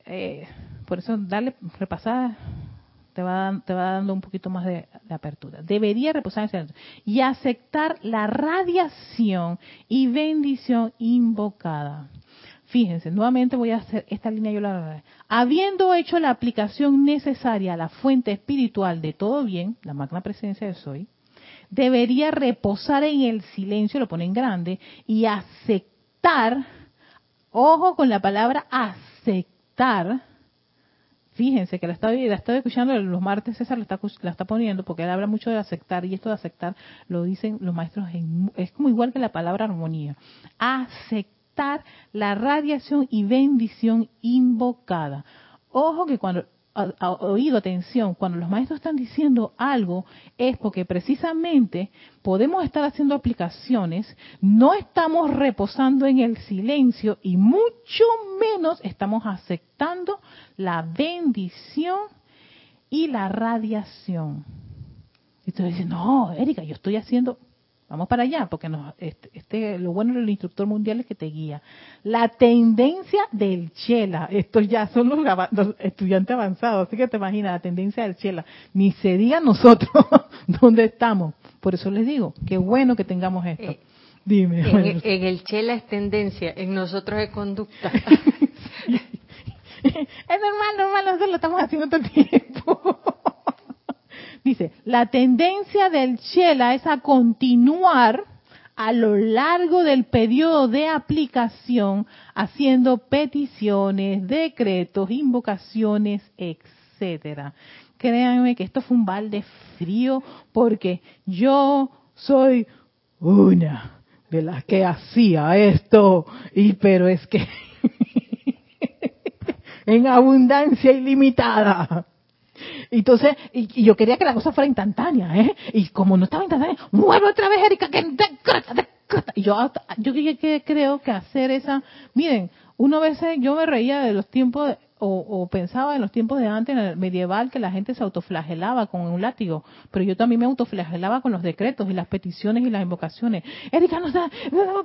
Eh, por eso darle repasada te va, te va dando un poquito más de, apertura. Debería reposar en centro y aceptar la radiación y bendición invocada. Fíjense, nuevamente voy a hacer esta línea yo la habiendo hecho la aplicación necesaria a la fuente espiritual de todo bien, la magna presencia de soy, debería reposar en el silencio, lo pone en grande, y aceptar, ojo con la palabra aceptar, fíjense que la estaba, la escuchando los martes, César la está, la está poniendo, porque él habla mucho de aceptar, y esto de aceptar lo dicen los maestros, es como igual que la palabra armonía, aceptar la radiación y bendición invocada. Ojo que cuando oído atención, cuando los maestros están diciendo algo, es porque precisamente podemos estar haciendo aplicaciones, no estamos reposando en el silencio y mucho menos estamos aceptando la bendición y la radiación. Y tú dices, no, Erika, yo estoy haciendo, Vamos para allá, porque este, este, lo bueno del instructor mundial es que te guía. La tendencia del Chela, estos ya son los, estudiantes avanzados, así que te imaginas la tendencia del Chela. Ni se diga nosotros dónde estamos. Por eso les digo, qué bueno que tengamos esto. Eh, Dime. En, el Chela es tendencia, en nosotros es conducta. es normal, normal, nosotros lo estamos haciendo todo el tiempo. Dice, la tendencia del Chela es a continuar a lo largo del periodo de aplicación haciendo peticiones, decretos, invocaciones, etcétera. Créanme que esto fue un balde frío porque yo soy una de las que hacía esto y pero es que en abundancia ilimitada. Entonces, y, yo quería que la cosa fuera instantánea, ¿eh? Y como no estaba instantánea, mueve otra vez, Erika, que y yo, yo creo que hacer esa, miren, uno a veces yo me reía de los tiempos o, pensaba en los tiempos de antes, en el medieval, que la gente se autoflagelaba con un látigo, pero yo también me autoflagelaba con los decretos y las peticiones y las invocaciones. Erika, no está,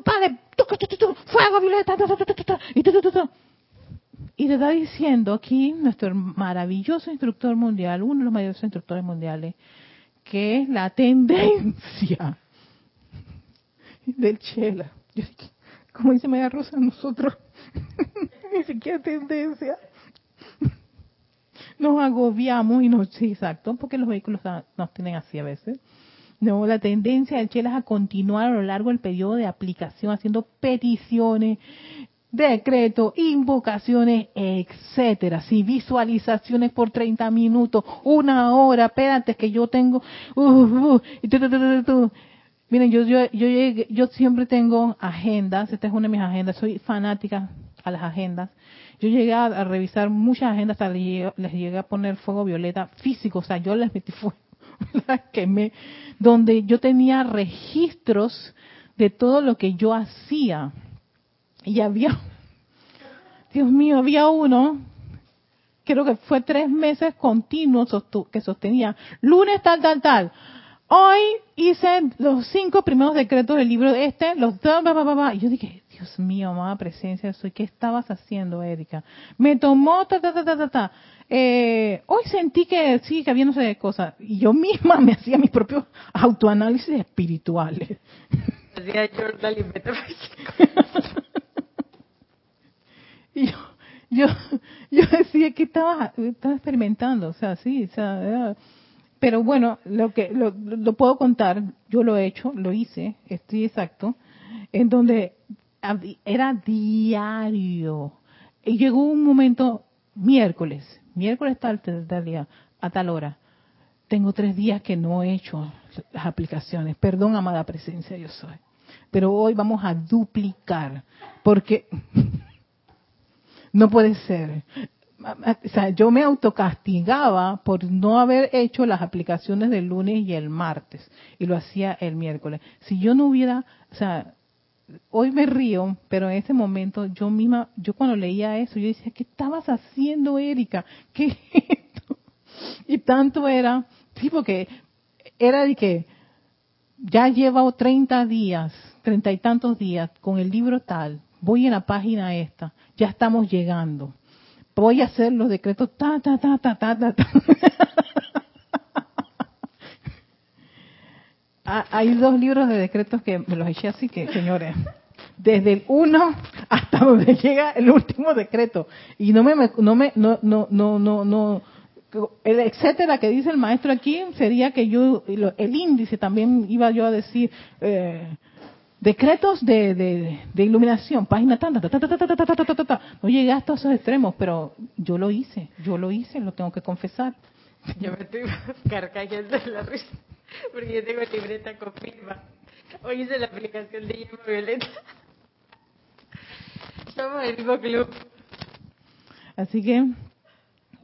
padre, fuego, violeta, y y te está diciendo aquí nuestro maravilloso instructor mundial, uno de los mayores instructores mundiales, que es la tendencia del Chela. como dice María Rosa, nosotros ni siquiera tendencia. Nos agobiamos y nos, sí, exacto, porque los vehículos nos tienen así a veces. No, la tendencia del Chela es a continuar a lo largo del periodo de aplicación haciendo peticiones, decreto, invocaciones, etcétera. Si visualizaciones por 30 minutos, una hora, espérate que yo tengo, uh, uh, miren, yo, yo, yo, yo siempre tengo agendas, esta es una de mis agendas, soy fanática a las agendas. Yo llegué a, revisar muchas agendas, hasta les, llegué a poner fuego violeta físico, o sea, yo les metí fuego, las quemé, donde yo tenía registros de todo lo que yo hacía y había, Dios mío, había uno, creo que fue tres meses continuos que sostenía, lunes tal, tal, tal. Hoy hice los cinco primeros decretos del libro de este, los... Y yo dije, Dios mío, amada presencia soy, ¿qué estabas haciendo, Erika? Me tomó, ta, ta, ta, ta, ta, eh, hoy sentí que sí, que había no sé de cosas. Y yo misma me hacía mis propios autoanálisis espirituales. Hacía Y yo, yo, decía que estaba, estaba experimentando, o sea, sí, o sea, pero bueno, lo que lo, lo, puedo contar, yo lo he hecho, lo hice, estoy exacto, en donde era diario. Y llegó un momento, miércoles, miércoles tal, tal día, a tal hora. Tengo tres días que no he hecho las aplicaciones. Perdón, amada presencia, yo soy. Pero hoy vamos a duplicar, porque no puede ser. O sea, yo me autocastigaba por no haber hecho las aplicaciones del lunes y el martes y lo hacía el miércoles. Si yo no hubiera, o sea, hoy me río, pero en ese momento yo misma, yo cuando leía eso, yo decía, ¿qué estabas haciendo, Erika? ¿Qué es esto? Y tanto era, sí, porque era de que ya llevo 30 días, treinta y tantos días con el libro tal, voy en la página esta, ya estamos llegando. Voy a hacer los decretos ta ta ta ta ta ta. Ah, hay dos libros de decretos que me los eché así que, señores, desde el uno hasta donde llega el último decreto. Y no me, no me, no, no, no, no, no, el etcétera que dice el maestro aquí sería que yo, el índice también iba yo a decir, eh, Decretos de, de, iluminación, página tanta, ta, ta, ta, no llegué hasta esos extremos, pero yo lo hice, yo lo hice, lo tengo que confesar. Yo me estoy carcajando la risa, porque yo tengo libreta con firma. Hoy hice la aplicación de llama violeta. Somos el mismo club. Así que,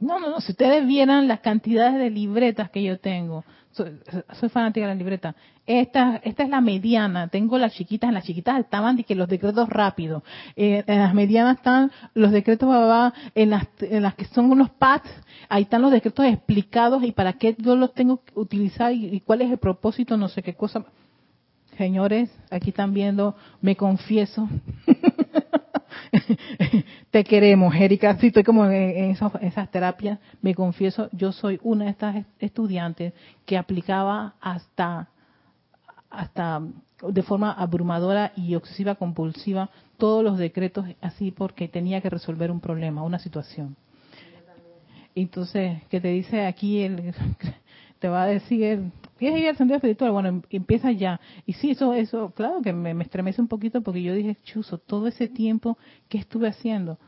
No, no, no, si ustedes vieran las cantidades de libretas que yo tengo, soy, soy fanática de la libreta. Esta, esta es la mediana, tengo las chiquitas, en las chiquitas estaban de que los decretos rápidos, eh, en las medianas están los decretos babá, en las, en las que son unos pads, ahí están los decretos explicados y para qué yo los tengo que utilizar y, y cuál es el propósito, no sé qué cosa. Señores, aquí están viendo, me confieso. Te queremos, Erika. Sí, estoy como en, esas terapias. Me confieso, yo soy una de estas estudiantes que aplicaba hasta, hasta de forma abrumadora y obsesiva compulsiva todos los decretos así porque tenía que resolver un problema, una situación. Entonces, que te dice aquí, el, te va a decir, ¿quieres ir al sendero espiritual? Bueno, em- empieza ya. Y sí, eso, eso, claro que me, me estremece un poquito porque yo dije, chuzo, todo ese tiempo que estuve haciendo,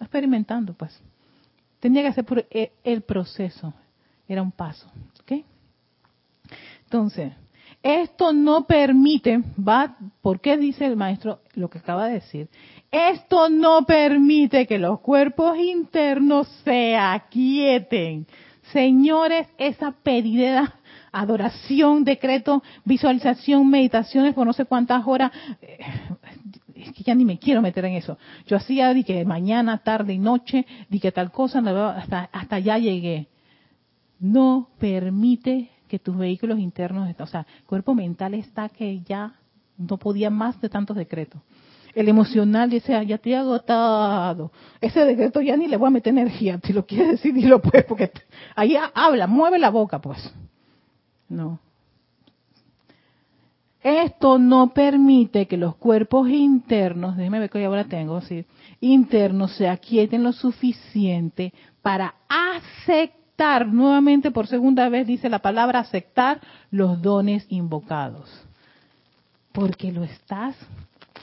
experimentando, pues. Tenía que hacer por el, el proceso, era un paso, ¿ok? Entonces, esto no permite, va, ¿por qué dice el maestro lo que acaba de decir? Esto no permite que los cuerpos internos se aquieten. Señores, esa pedida, adoración, decreto, visualización, meditaciones por no sé cuántas horas, eh, es que ya ni me quiero meter en eso. Yo hacía di que mañana, tarde y noche, di que tal cosa, hasta, hasta allá llegué. No permite que tus vehículos internos, o sea, cuerpo mental está que ya no podía más de tantos decretos. El emocional dice, "Ah, ya estoy agotado. Ese decreto ya ni le voy a meter energía. Si lo quieres decir, dilo pues, porque te- ahí ha- habla, mueve la boca, pues. No. Esto no permite que los cuerpos internos, déjeme ver que ahora tengo, sí, internos se aquieten lo suficiente para aceptar, nuevamente por segunda vez dice la palabra aceptar los dones invocados. Porque lo estás,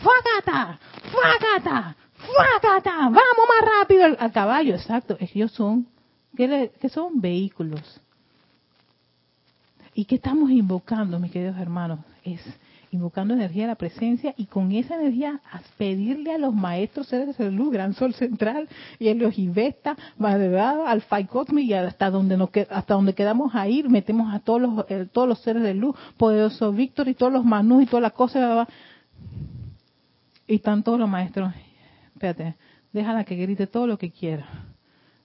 ¡fuágata! ¡fuágata! ¡fuágata! ¡Vamos más rápido al, al caballo! Exacto, ellos son, ¿qué, le- qué son? Vehículos. ¿Y qué estamos invocando, mis queridos hermanos? Es invocando energía de la presencia y con esa energía a pedirle a los maestros seres de luz, Gran Sol Central y Vesta, Madrugada, Alfa y Cosmi y hasta donde nos que- hasta donde quedamos a ir, metemos a todos los todos los seres de luz, poderoso Víctor y todos los manús y todas las cosas y están todos los maestros. Espérate, déjala que grite todo lo que quiera.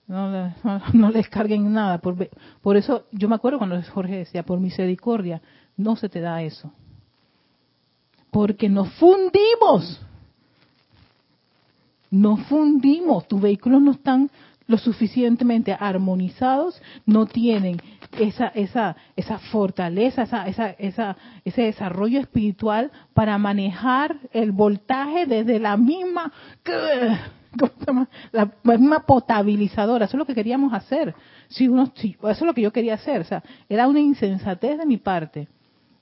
No, no, no les carguen nada. Por, por eso, yo me acuerdo cuando Jorge decía, por misericordia, no se te da eso. Porque nos fundimos. Nos fundimos. Tus vehículos no están lo suficientemente armonizados, no tienen esa esa esa fortaleza, esa, esa, esa ese desarrollo espiritual para manejar el voltaje desde la misma la misma potabilizadora. Eso es lo que queríamos hacer. Si uno, si- eso es lo que yo quería hacer. O sea, era una insensatez de mi parte.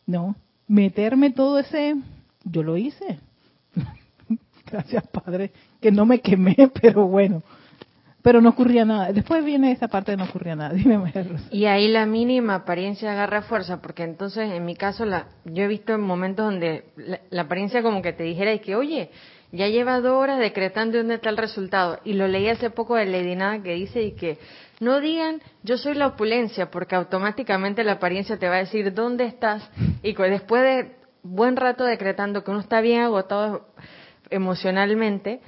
No, meterme todo ese, yo lo hice. Gracias, Padre, que no me quemé, pero bueno. Pero no ocurría nada. Después viene esa parte de no ocurría nada. Dime, María Rosa. Y ahí la mínima apariencia agarra fuerza, porque entonces en mi caso la, yo he visto en momentos donde la, apariencia como que te dijera y que, oye, ya lleva dos horas decretando dónde está el resultado. Y lo leí hace poco de Lady Nada que dice y que no digan yo soy la opulencia, porque automáticamente la apariencia te va a decir dónde estás. Y después de buen rato decretando que uno está bien agotado emocionalmente,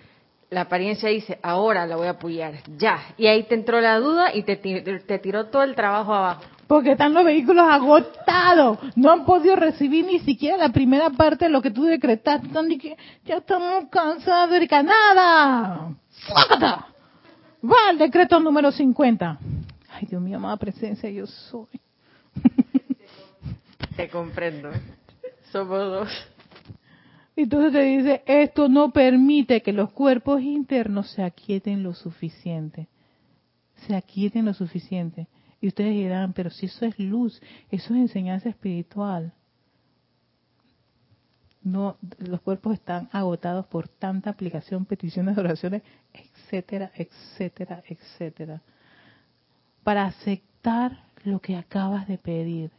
la apariencia dice, ahora la voy a apoyar, ya. Y ahí te entró la duda y te, ti- te tiró todo el trabajo abajo. Porque están los vehículos agotados. No han podido recibir ni siquiera la primera parte de lo que tú decretaste. Que ya estamos cansados de que nada. Va al decreto número 50. Ay, Dios mío, amada presencia, yo soy. Te comprendo. Somos dos. Entonces te dice, esto no permite que los cuerpos internos se aquieten lo suficiente. Se aquieten lo suficiente. Y ustedes dirán, pero si eso es luz, eso es enseñanza espiritual. No, los cuerpos están agotados por tanta aplicación, peticiones, oraciones, etcétera, etcétera, etcétera. Para aceptar lo que acabas de pedir.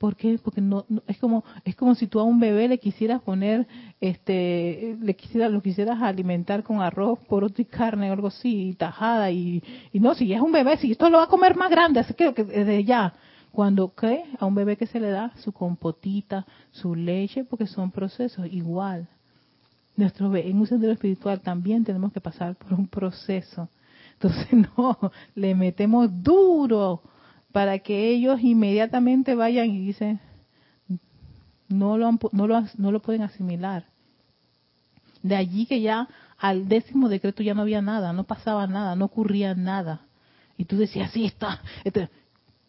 ¿Por qué? Porque no, es como es como si tú a un bebé le quisieras poner este le quisieras lo quisieras alimentar con arroz, poroto y carne o algo así, tajada y, y no, si es un bebé, si esto lo va a comer más grande, así que desde ya cuando ¿qué? a un bebé que se le da su compotita, su leche, porque son procesos igual. Nuestro en un sendero espiritual también tenemos que pasar por un proceso. Entonces no, le metemos duro para que ellos inmediatamente vayan y dicen, no lo, no lo, no lo pueden asimilar. De allí que ya al décimo decreto ya no había nada, no pasaba nada, no ocurría nada. Y tú decías, sí, está. Este,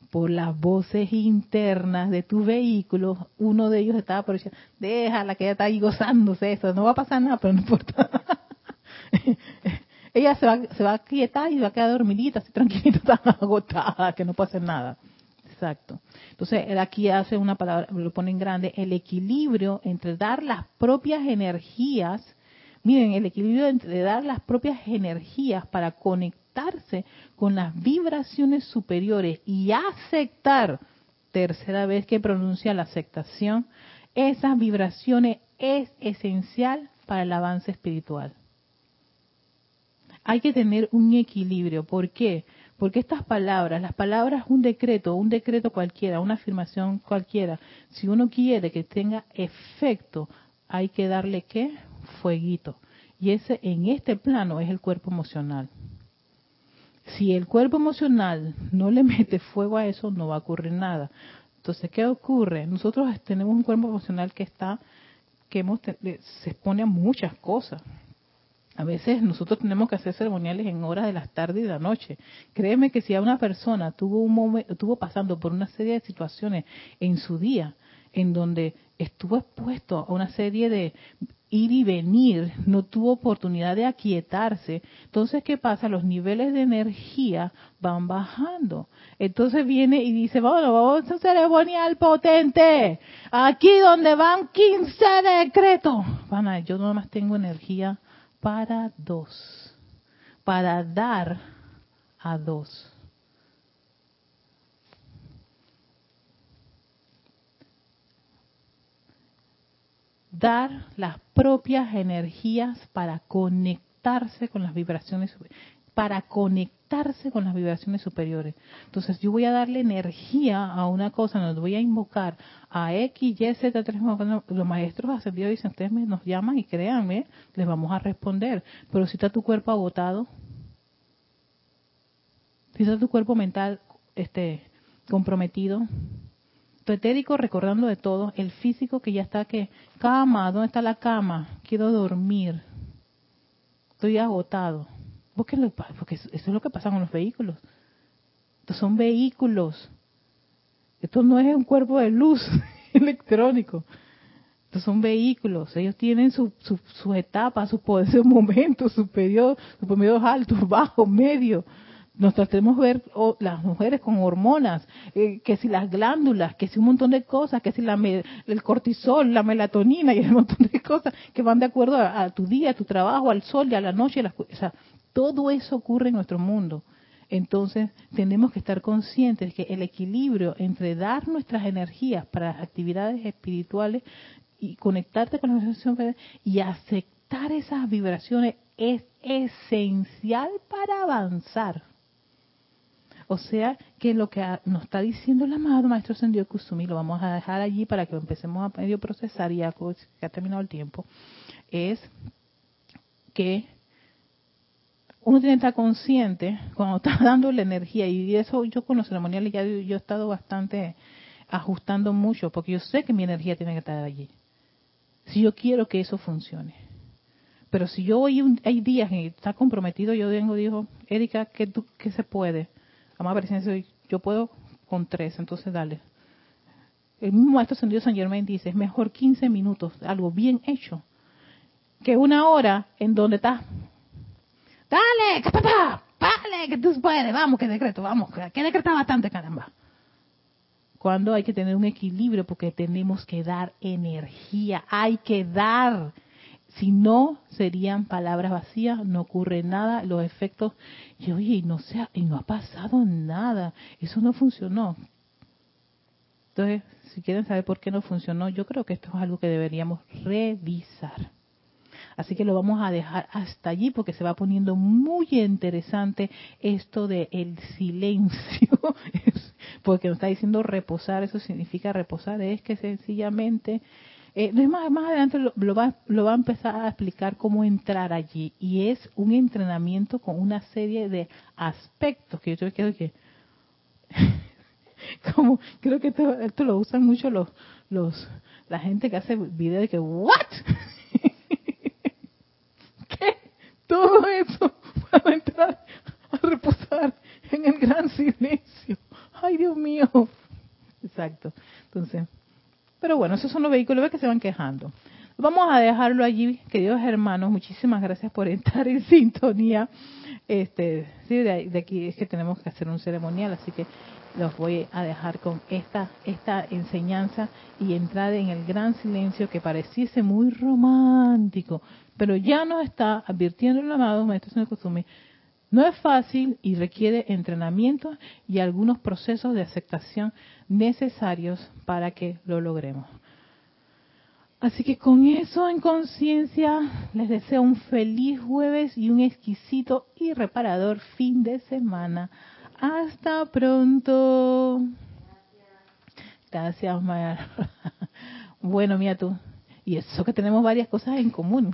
por las voces internas de tu vehículo, uno de ellos estaba por decir, déjala que ella está ahí gozándose eso, no va a pasar nada, pero no importa. ella se va, se va a quietar y va a quedar dormidita, así tranquilita, tan agotada, que no puede hacer nada. Exacto. Entonces, aquí hace una palabra, lo pone en grande, el equilibrio entre dar las propias energías, miren, el equilibrio entre dar las propias energías para conectarse con las vibraciones superiores y aceptar, tercera vez que pronuncia la aceptación, esas vibraciones es esencial para el avance espiritual hay que tener un equilibrio. ¿Por qué? Porque estas palabras, las palabras, un decreto, un decreto cualquiera, una afirmación cualquiera, si uno quiere que tenga efecto, hay que darle qué? Fueguito. Y ese en este plano es el cuerpo emocional. Si el cuerpo emocional no le mete fuego a eso, no va a ocurrir nada. Entonces, ¿qué ocurre? Nosotros tenemos un cuerpo emocional que está, que hemos, se expone a muchas cosas. A veces nosotros tenemos que hacer ceremoniales en horas de las tardes y de la noche. Créeme que si a una persona tuvo un momento, estuvo pasando por una serie de situaciones en su día, en donde estuvo expuesto a una serie de ir y venir, no tuvo oportunidad de aquietarse, entonces ¿qué pasa? Los niveles de energía van bajando. Entonces viene y dice, bueno, vamos a ceremonial potente. Aquí donde van 15 decretos. Van yo nomás tengo energía para dos, para dar a dos. Dar las propias energías para conectarse con las vibraciones, para conectarse con las vibraciones superiores. Entonces yo voy a darle energía a una cosa, nos voy a invocar a X, Y, Z, 3, los maestros ascendidos dicen, ustedes nos llaman y créanme, les vamos a responder. Pero si está tu cuerpo agotado, si está tu cuerpo mental este comprometido, tu etérico recordando de todo, el físico que ya está que, cama, ¿dónde está la cama? Quiero dormir. Estoy agotado. Porque eso es lo que pasa con los vehículos. Estos son vehículos esto no es un cuerpo de luz electrónico. Estos son vehículos. Ellos tienen sus su, su etapas, sus su momentos, sus periodos, sus periodos altos, bajos, medios. Nos tratemos de ver las mujeres con hormonas, eh, que si las glándulas, que si un montón de cosas, que si la, el cortisol, la melatonina y un montón de cosas que van de acuerdo a, tu día, a tu trabajo, al sol y a la noche. o sea, todo eso ocurre en nuestro mundo. Entonces, tenemos que estar conscientes que el equilibrio entre dar nuestras energías para actividades espirituales y conectarte con la vibración y aceptar esas vibraciones es esencial para avanzar. O sea, que lo que nos está diciendo el amado Maestro Sendio Kusumi, lo vamos a dejar allí para que empecemos a medio procesar, ya que ha terminado el tiempo, es que uno tiene que estar consciente cuando está dando la energía y eso yo con los ceremoniales ya yo he estado bastante ajustando mucho porque yo sé que mi energía tiene que estar allí. Si yo quiero que eso funcione. Pero si yo hoy hay días que está comprometido, yo vengo digo, Erika, ¿qué, tú, qué se puede? Vamos a ver si yo puedo con tres, entonces dale. El mismo maestro Sendido San Germain dice, es mejor 15 minutos, algo bien hecho, que una hora en donde estás Dale, papá, dale, que tú puedes, vamos, que decreto, vamos, que decreta bastante, caramba. Cuando hay que tener un equilibrio porque tenemos que dar energía, hay que dar. Si no, serían palabras vacías, no ocurre nada, los efectos, y oye, y no, sea, y no ha pasado nada, eso no funcionó. Entonces, si quieren saber por qué no funcionó, yo creo que esto es algo que deberíamos revisar. Así que lo vamos a dejar hasta allí porque se va poniendo muy interesante esto de el silencio. porque nos está diciendo reposar, eso significa reposar, es que sencillamente eh, más, más adelante lo, va, lo va a empezar a explicar cómo entrar allí y es un entrenamiento con una serie de aspectos que yo creo que como creo que esto, esto, lo usan mucho los los la gente que hace videos de que what qué todo eso para entrar a reposar en el gran silencio ay Dios mío exacto entonces pero bueno, esos son los vehículos que se van quejando. Vamos a dejarlo allí, queridos hermanos. Muchísimas gracias por entrar en sintonía. Este, sí, de, aquí es que tenemos que hacer un ceremonial, así que los voy a dejar con esta esta enseñanza y entrar en el gran silencio que pareciese muy romántico, pero ya nos está advirtiendo el amado maestro de costumbre. No es fácil y requiere entrenamiento y algunos procesos de aceptación necesarios para que lo logremos. Así que con eso en conciencia les deseo un feliz jueves y un exquisito y reparador fin de semana. Hasta pronto. Gracias, Maya. Bueno, mira tú. Y eso que tenemos varias cosas en común.